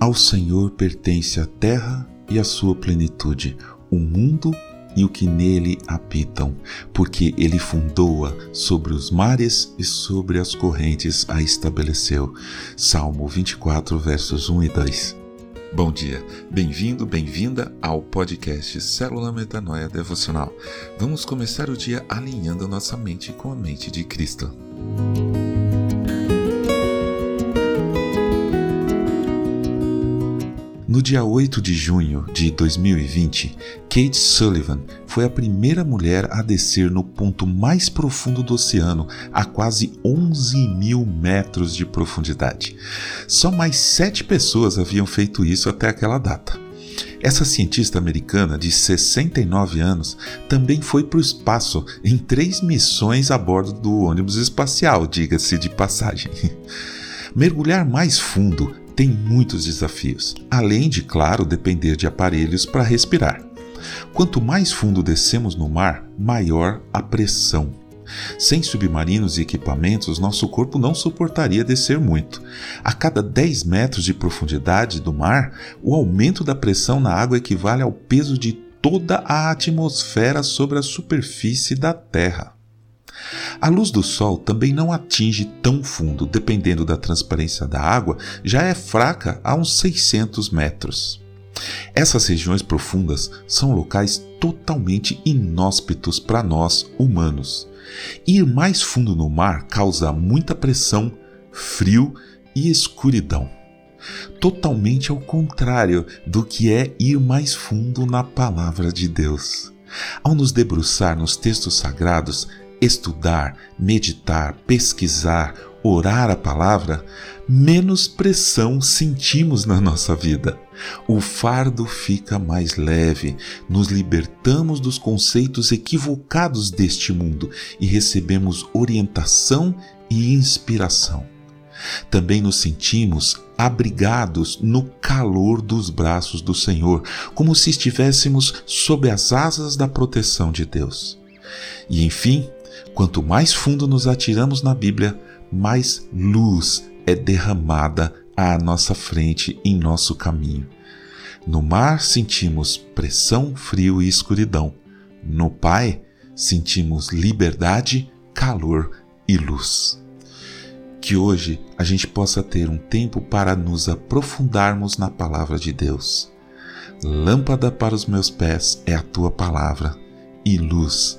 Ao Senhor pertence a terra e a sua plenitude, o mundo e o que nele habitam, porque ele fundou-a sobre os mares e sobre as correntes a estabeleceu. Salmo 24, versos 1 e 2. Bom dia, bem-vindo, bem-vinda ao podcast Célula Metanoia Devocional. Vamos começar o dia alinhando nossa mente com a mente de Cristo. No dia 8 de junho de 2020, Kate Sullivan foi a primeira mulher a descer no ponto mais profundo do oceano, a quase 11 mil metros de profundidade. Só mais sete pessoas haviam feito isso até aquela data. Essa cientista americana de 69 anos também foi para o espaço em três missões a bordo do ônibus espacial, diga-se de passagem. Mergulhar mais fundo tem muitos desafios, além de, claro, depender de aparelhos para respirar. Quanto mais fundo descemos no mar, maior a pressão. Sem submarinos e equipamentos, nosso corpo não suportaria descer muito. A cada 10 metros de profundidade do mar, o aumento da pressão na água equivale ao peso de toda a atmosfera sobre a superfície da Terra. A luz do sol também não atinge tão fundo, dependendo da transparência da água, já é fraca a uns 600 metros. Essas regiões profundas são locais totalmente inóspitos para nós humanos. Ir mais fundo no mar causa muita pressão, frio e escuridão. Totalmente ao contrário do que é ir mais fundo na palavra de Deus. Ao nos debruçar nos textos sagrados, estudar, meditar, pesquisar, orar a palavra, menos pressão sentimos na nossa vida. O fardo fica mais leve, nos libertamos dos conceitos equivocados deste mundo e recebemos orientação e inspiração. Também nos sentimos abrigados no calor dos braços do Senhor, como se estivéssemos sob as asas da proteção de Deus. E enfim, Quanto mais fundo nos atiramos na Bíblia, mais luz é derramada à nossa frente em nosso caminho. No mar sentimos pressão, frio e escuridão. No Pai sentimos liberdade, calor e luz. Que hoje a gente possa ter um tempo para nos aprofundarmos na palavra de Deus. Lâmpada para os meus pés é a tua palavra e luz